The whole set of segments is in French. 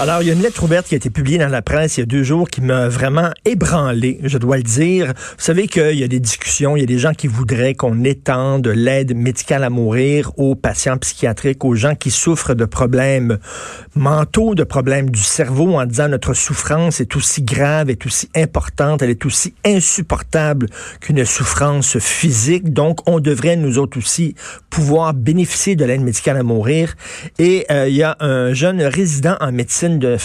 Alors, il y a une lettre ouverte qui a été publiée dans la presse il y a deux jours qui m'a vraiment ébranlé, je dois le dire. Vous savez qu'il y a des discussions, il y a des gens qui voudraient qu'on étende l'aide médicale à mourir aux patients psychiatriques, aux gens qui souffrent de problèmes mentaux, de problèmes du cerveau, en disant notre souffrance est aussi grave, est aussi importante, elle est aussi insupportable qu'une souffrance physique. Donc, on devrait, nous autres aussi, pouvoir bénéficier de l'aide médicale à mourir. Et euh, il y a un jeune résident en médecine de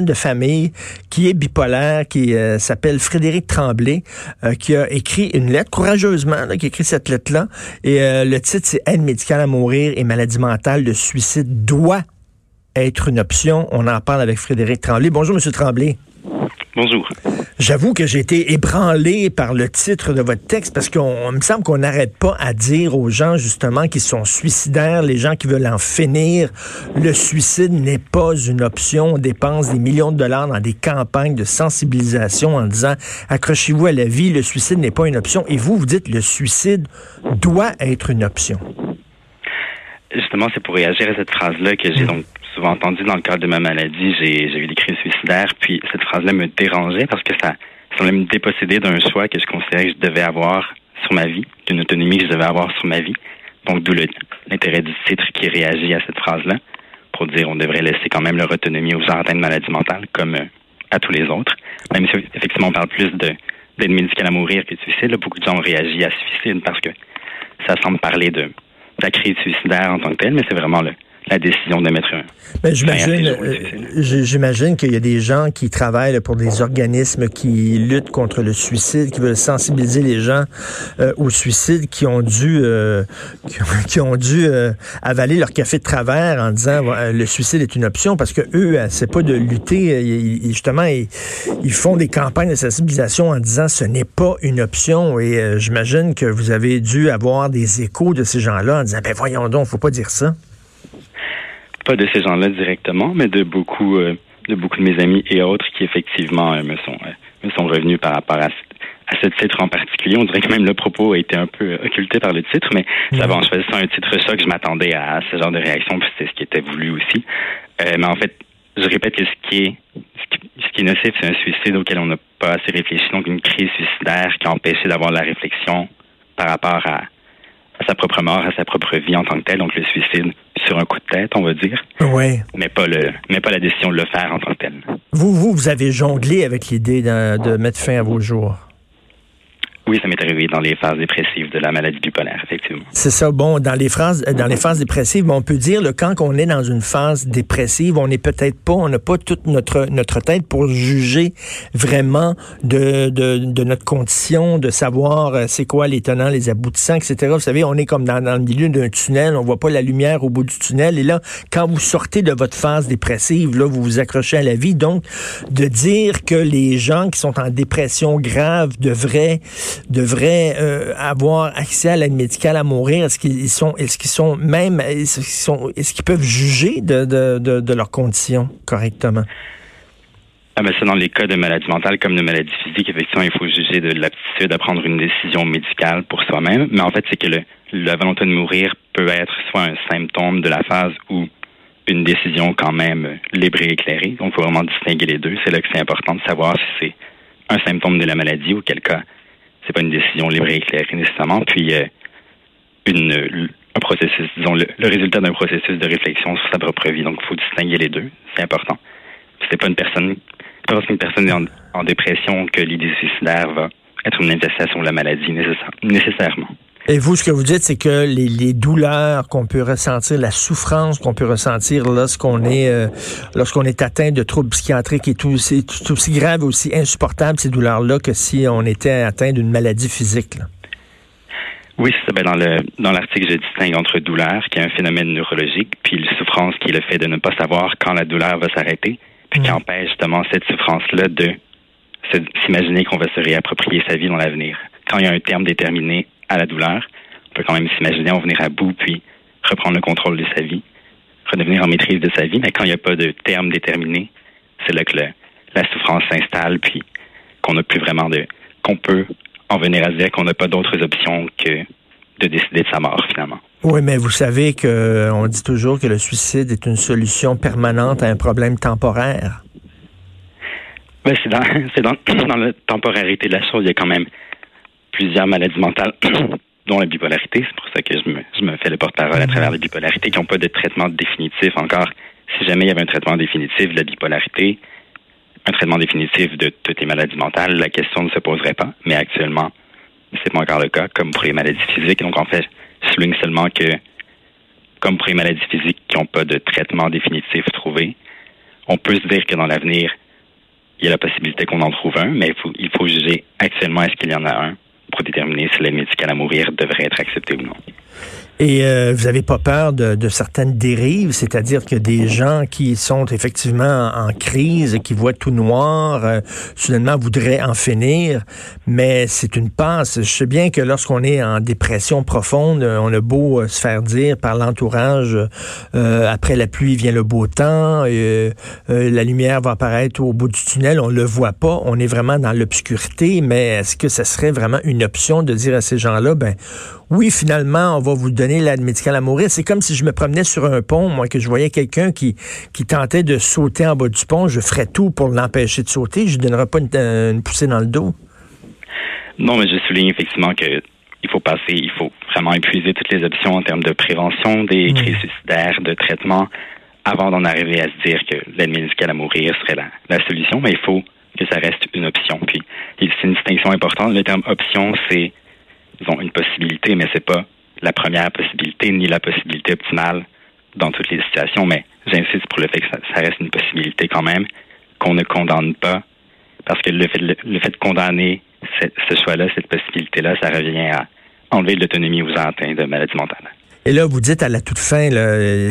de famille qui est bipolaire, qui euh, s'appelle Frédéric Tremblay, euh, qui a écrit une lettre courageusement, qui a écrit cette lettre-là. Et euh, le titre, c'est Aide médicale à mourir et maladie mentale de suicide doit être une option. On en parle avec Frédéric Tremblay. Bonjour, Monsieur Tremblay. Bonjour. J'avoue que j'ai été ébranlé par le titre de votre texte parce qu'on me semble qu'on n'arrête pas à dire aux gens justement qui sont suicidaires, les gens qui veulent en finir, le suicide n'est pas une option. On dépense des millions de dollars dans des campagnes de sensibilisation en disant accrochez-vous à la vie, le suicide n'est pas une option. Et vous, vous dites le suicide doit être une option. Justement, c'est pour réagir à cette phrase-là que j'ai mm. donc souvent entendu dans le cadre de ma maladie. J'ai eu des crises suicidaires, puis cette phrase-là me dérangeait parce que ça semblait me déposséder d'un choix que je considérais que je devais avoir sur ma vie, d'une autonomie que je devais avoir sur ma vie. Donc, d'où l'intérêt du titre qui réagit à cette phrase-là, pour dire on devrait laisser quand même leur autonomie aux gens atteints de maladies mentales, comme euh, à tous les autres. Même si, effectivement, on parle plus de d'aide médicale à mourir que de suicide, beaucoup de gens ont réagi à suicide parce que ça semble parler de la crise suicidaire en tant que telle, mais c'est vraiment le, la décision de mettre un. J'imagine, euh, j'imagine qu'il y a des gens qui travaillent pour des organismes qui luttent contre le suicide, qui veulent sensibiliser les gens euh, au suicide, qui ont dû, euh, qui, ont dû avaler leur café de travers en disant le suicide est une option parce que eux, c'est pas de lutter. justement, ils, ils, font des campagnes de sensibilisation en disant ce n'est pas une option. Et j'imagine que vous avez dû avoir des échos de ces gens-là en disant ben voyons donc, faut pas dire ça pas de ces gens-là directement, mais de beaucoup, euh, de beaucoup de mes amis et autres qui effectivement euh, me sont euh, me sont revenus par rapport à, à ce titre en particulier. On dirait que même le propos a été un peu occulté par le titre, mais ça va en choisissant un titre choc, je m'attendais à ce genre de réaction, puis c'est ce qui était voulu aussi. mais en fait, je répète que ce qui est ce qui, est nocif, c'est un suicide auquel on n'a pas assez réfléchi, donc une crise suicidaire qui a empêché d'avoir la réflexion par rapport à, à sa propre mort, à sa propre vie en tant que telle, donc le suicide sur un coup de tête, on va dire. Oui. Mais pas le, mais pas la décision de le faire en tant que tel. Vous, vous, vous avez jonglé avec l'idée de mettre fin à vos jours. Oui, ça m'est arrivé dans les phases dépressives de la maladie bipolaire, effectivement. C'est ça. Bon, dans les phases, dans les phases dépressives, on peut dire, le quand on est dans une phase dépressive, on n'est peut-être pas, on n'a pas toute notre notre tête pour juger vraiment de, de, de notre condition, de savoir euh, c'est quoi les tenants, les aboutissants, etc. Vous savez, on est comme dans, dans le milieu d'un tunnel, on voit pas la lumière au bout du tunnel. Et là, quand vous sortez de votre phase dépressive, là, vous vous accrochez à la vie. Donc, de dire que les gens qui sont en dépression grave devraient devraient euh, avoir accès à l'aide médicale à mourir? Est-ce qu'ils sont, est-ce qu'ils sont même, est-ce qu'ils sont, est-ce qu'ils peuvent juger de, de, de, leurs conditions correctement? Ah ben c'est dans les cas de maladie mentale comme de maladie physique, effectivement, il faut juger de l'aptitude à prendre une décision médicale pour soi-même. Mais en fait, c'est que le, la volonté de mourir peut être soit un symptôme de la phase ou une décision quand même libre et éclairée. Donc, il faut vraiment distinguer les deux. C'est là que c'est important de savoir si c'est un symptôme de la maladie ou quel cas c'est pas une décision libre et éclairée nécessairement. Puis euh, une, un processus, disons, le, résultat d'un processus de réflexion sur sa propre vie. Donc, il faut distinguer les deux. C'est important. C'est pas une personne, pas parce qu'une personne est en, dépression que l'idée suicidaire va être une manifestation de la maladie nécessairement. Et vous, ce que vous dites, c'est que les, douleurs qu'on peut ressentir, la souffrance qu'on peut ressentir lorsqu'on est euh, lorsqu'on est atteint de troubles psychiatriques et tout, c'est tout aussi grave, aussi insupportable ces douleurs-là que si on était atteint d'une maladie physique. Oui, c'est ben dans le dans l'article, je distingue entre douleur, qui est un phénomène neurologique, puis souffrance, qui est le fait de ne pas savoir quand la douleur va s'arrêter. puis qui empêche justement cette souffrance-là de s'imaginer qu'on va se réapproprier sa vie dans l'avenir. Quand il y a un terme déterminé à la douleur, on peut quand même s'imaginer en venir à bout, puis reprendre le contrôle de sa vie, redevenir en maîtrise de sa vie, mais quand il n'y a pas de terme déterminé, c'est là que la souffrance s'installe, puis qu'on n'a plus vraiment de... qu'on peut en venir à se dire qu'on n'a pas d'autres options que de décider de sa mort, finalement. Oui, mais vous savez qu'on dit toujours que le suicide est une solution permanente à un problème temporaire. Ben, c'est dans, c'est dans, dans la temporarité de la chose. Il y a quand même plusieurs maladies mentales, dont la bipolarité. C'est pour ça que je me, je me fais le porte-parole à travers la bipolarité, qui n'ont pas de traitement définitif encore. Si jamais il y avait un traitement définitif de la bipolarité, un traitement définitif de toutes les maladies mentales, la question ne se poserait pas. Mais actuellement, c'est pas encore le cas, comme pour les maladies physiques. Donc, en fait, je souligne seulement que, comme pour les maladies physiques qui n'ont pas de traitement définitif trouvé, on peut se dire que dans l'avenir, il y a la possibilité qu'on en trouve un, mais il faut, il faut juger actuellement est-ce qu'il y en a un pour déterminer si l'aide médicale à mourir devrait être acceptée ou non. Et euh, vous n'avez pas peur de, de certaines dérives, c'est-à-dire que des gens qui sont effectivement en, crise, qui voient tout noir, euh, soudainement voudraient en finir, mais c'est une passe. Je sais bien que lorsqu'on est en dépression profonde, euh, on a beau se faire dire par l'entourage, après la pluie vient le beau temps, la lumière va apparaître au bout du tunnel, on le voit pas, on est vraiment dans l'obscurité, mais est-ce que ce serait vraiment une option de dire à ces gens-là, ben oui, finalement, on va vous donner l'aide médicale à mourir. C'est comme si je me promenais sur un pont, moi, que je voyais quelqu'un qui, qui tentait de sauter en bas du pont. Je ferais tout pour l'empêcher de sauter. Je ne donnerais pas une, poussée dans le dos. Non, mais je souligne effectivement que il faut passer, il faut vraiment épuiser toutes les options en termes de prévention des crises suicidaires, de traitement, avant d'en arriver à se dire que l'aide médicale à mourir serait la, la solution. Mais il faut que ça reste une option. Puis, c'est une distinction importante. Le terme option, c'est ont une possibilité, mais c'est pas la première possibilité ni la possibilité optimale dans toutes les situations. Mais j'insiste pour le fait que ça, reste une possibilité quand même, qu'on ne condamne pas, parce que le fait, le, fait de condamner ce choix-là, cette possibilité-là, ça revient à enlever l'autonomie aux atteints de maladie mentale. Et là, vous dites à la toute fin,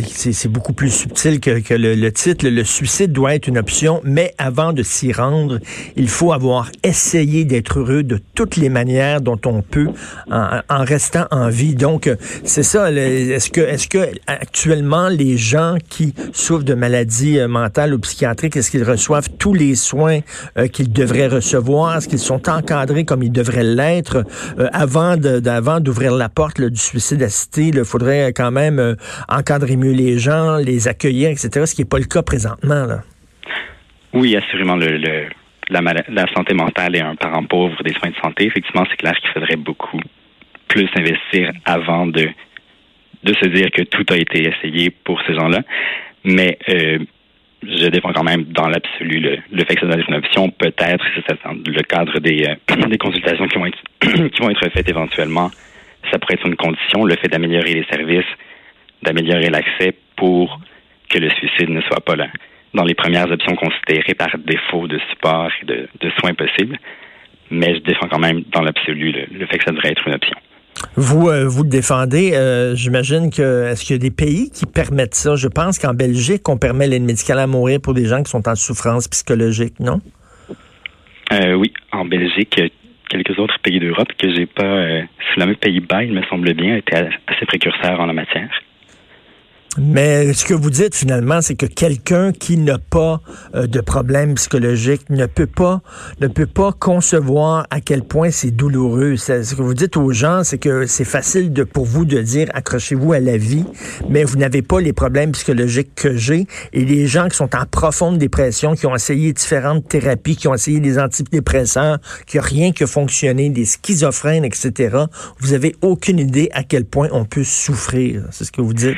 c'est beaucoup plus subtil que, le, titre, le suicide doit être une option, mais avant de s'y rendre, il faut avoir essayé d'être heureux de toutes les manières dont on peut en, restant en vie. Donc, c'est ça. Est-ce que, est-ce que actuellement, les gens qui souffrent de maladies euh, mentales ou psychiatriques, est-ce qu'ils reçoivent tous les soins euh, qu'ils devraient recevoir? Est-ce qu'ils sont encadrés comme ils devraient l'être? Euh, avant d'ouvrir la porte du suicide assisté? Il faut faudrait quand même euh, encadrer mieux les gens, les accueillir, etc., ce qui n'est pas le cas présentement. Là. Oui, assurément. Le, la, la, santé mentale est un parent pauvre des soins de santé. Effectivement, c'est clair qu'il faudrait beaucoup plus investir avant de, de se dire que tout a été essayé pour ces gens-là. Mais euh, je défends quand même dans l'absolu le, fait que ça doit une option. Peut-être, c'est le cadre des, euh, des consultations qui vont être qui vont être faites éventuellement ça pourrait être une condition, le fait d'améliorer les services, d'améliorer l'accès pour que le suicide ne soit pas là. Dans les premières options considérées par défaut de support et de, soins possibles, mais je défends quand même dans l'absolu le, fait que ça devrait être une option. Vous, euh, vous le défendez. Euh, j'imagine que est-ce qu'il y a des pays qui permettent ça? Je pense qu'en Belgique, on permet l'aide médicale à mourir pour des gens qui sont en souffrance psychologique, non? Euh, Oui, en Belgique, quelques autres pays d'Europe que j'ai pas. Euh, Pays-Bas, il me semble bien, était assez précurseur en la matière. Mais ce que vous dites finalement, c'est que quelqu'un qui n'a pas euh, de problème psychologique ne peut pas ne peut pas concevoir à quel point c'est douloureux. Ce que vous dites aux gens, c'est que c'est facile de pour vous de dire accrochez-vous à la vie, mais vous n'avez pas les problèmes psychologiques que j'ai. Et les gens qui sont en profonde dépression, qui ont essayé différentes thérapies, qui ont essayé des antidépresseurs, qui n'ont rien que fonctionné, des schizophrènes, etc. Vous avez aucune idée à quel point on peut souffrir. C'est ce que vous dites.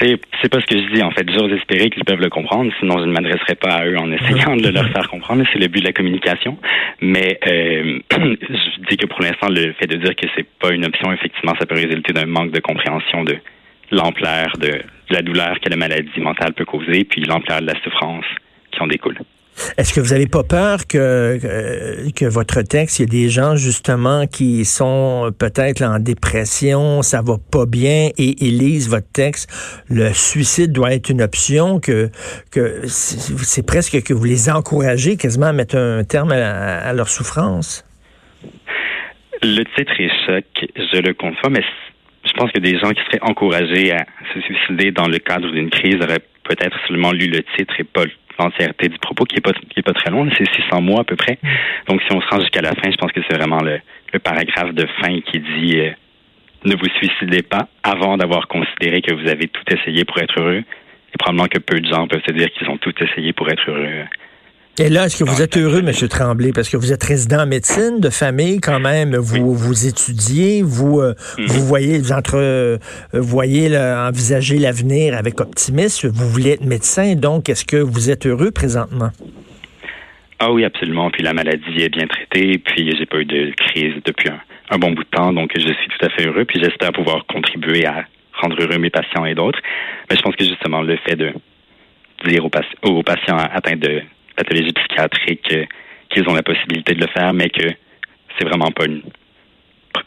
C'est, pas ce que je dis, en fait. J'ose espérer qu'ils peuvent le comprendre, sinon je ne m'adresserai pas à eux en essayant de leur faire comprendre. C'est le but de la communication. Mais euh, je dis que pour l'instant, le fait de dire que c'est pas une option, effectivement, ça peut résulter d'un manque de compréhension de l'ampleur de, la douleur que la maladie mentale peut causer, puis l'ampleur de la souffrance qui en découle. Est-ce que vous n'avez pas peur que, que, votre texte, il y a des gens justement qui sont peut-être en dépression, ça va pas bien et ils lisent votre texte, le suicide doit être une option, que, c'est presque que vous les encouragez quasiment à mettre un terme à, leur souffrance? Le titre est choc, je le conçois, mais je pense que des gens qui seraient encouragés à se suicider dans le cadre d'une crise auraient peut-être seulement lu le titre et pas l'entièreté du propos, qui est pas qui est pas très long, c'est 600 mots à peu près. Donc si on se rend jusqu'à la fin, je pense que c'est vraiment le, paragraphe de fin qui dit euh, ne vous suicidez pas avant d'avoir considéré que vous avez tout essayé pour être heureux. Et probablement que peu de gens peuvent se dire qu'ils ont tout essayé pour être heureux. Et là, est-ce que vous êtes heureux, M. Tremblay, parce que vous êtes résident en médecine de famille quand même, vous vous étudiez, vous euh, mm-hmm. vous voyez vous entre euh, voyez envisager l'avenir avec optimisme, vous voulez être médecin, donc est-ce que vous êtes heureux présentement? Ah oui, absolument. Puis la maladie est bien traitée, puis j'ai pas eu de crise depuis un, bon bout de temps, donc je suis tout à fait heureux, puis j'espère pouvoir contribuer à rendre heureux mes patients et d'autres. Mais je pense que justement le fait de dire aux patients atteints de pathologie psychiatrique qu'ils ont la possibilité de le faire, mais que c'est vraiment pas une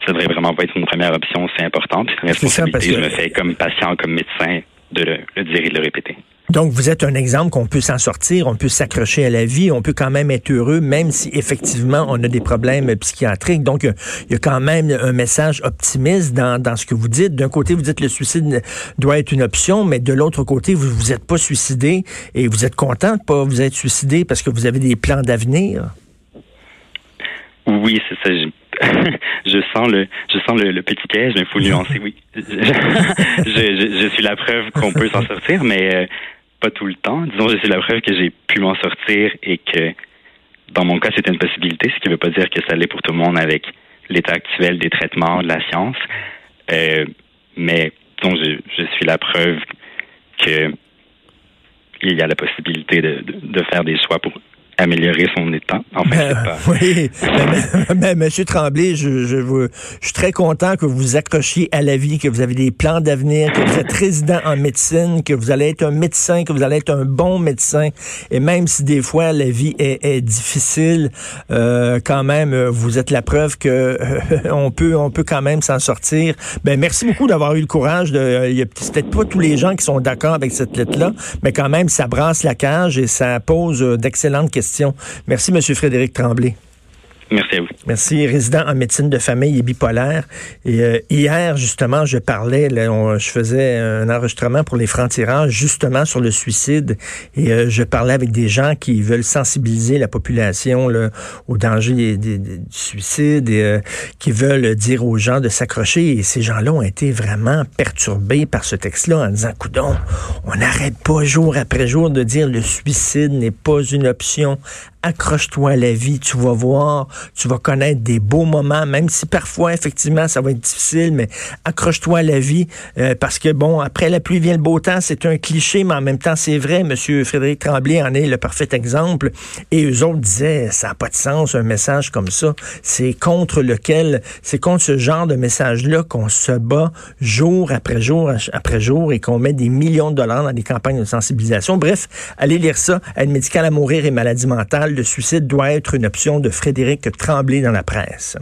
ça devrait vraiment pas être une première option, c'est important. Puis responsabilité, je me fais comme patient, comme médecin, de le dire et de le répéter. Donc, vous êtes un exemple qu'on peut s'en sortir, on peut s'accrocher à la vie, on peut quand même être heureux, même si effectivement on a des problèmes psychiatriques. Donc, il y a quand même un message optimiste dans, dans ce que vous dites. D'un côté, vous dites le suicide doit être une option, mais de l'autre côté, vous vous êtes pas suicidé et vous êtes content de pas vous être suicidé parce que vous avez des plans d'avenir? Oui, c'est ça. Je, sens le, je sens le, petit piège, mais il faut nuancer. Oui, je, je, suis la preuve qu'on peut s'en sortir, mais euh, pas tout le temps. Disons, c'est la preuve que j'ai pu m'en sortir et que dans mon cas, c'était une possibilité, ce qui ne veut pas dire que ça allait pour tout le monde avec l'état actuel des traitements, de la science. Euh, mais disons, je, suis la preuve que il y a la possibilité de, de faire des choix pour améliorer son état. En fait, ben, pas... Oui, mais, Monsieur Tremblay, je, je, je, suis très content que vous vous accrochiez à la vie, que vous avez des plans d'avenir, que vous êtes résident en médecine, que vous allez être un médecin, que vous allez être un bon médecin. Et même si des fois la vie est, est difficile, euh, quand même, vous êtes la preuve que euh, on peut, on peut quand même s'en sortir. Ben merci beaucoup d'avoir eu le courage. De, il y a peut-être pas tous les gens qui sont d'accord avec cette lettre-là, mais quand même, ça brasse la cage et ça pose d'excellentes questions Merci, M. Frédéric Tremblay. Merci à vous. Merci, résident en médecine de famille et bipolaire. Et euh, hier, justement, je parlais, je faisais un enregistrement pour les francs-tireurs, justement sur le suicide. Et euh, je parlais avec des gens qui veulent sensibiliser la population au danger du suicide et euh, qui veulent dire aux gens de s'accrocher. Et ces gens-là ont été vraiment perturbés par ce texte-là en disant, coudon, on n'arrête pas jour après jour de dire le suicide n'est pas une option accroche-toi à la vie, tu vas voir, tu vas connaître des beaux moments, même si parfois, effectivement, ça va être difficile, mais accroche-toi à la vie, euh, parce que, bon, après la pluie vient le beau temps, c'est un cliché, mais en même temps, c'est vrai, Monsieur Frédéric Tremblay en est le parfait exemple, et eux autres disaient, ça n'a pas de sens, un message comme ça, c'est contre lequel, c'est contre ce genre de message-là qu'on se bat jour après jour après jour et qu'on met des millions de dollars dans des campagnes de sensibilisation. Bref, allez lire ça, aide médicale à mourir et maladie mentale, le suicide doit être une option de Frédéric Tremblay dans la presse.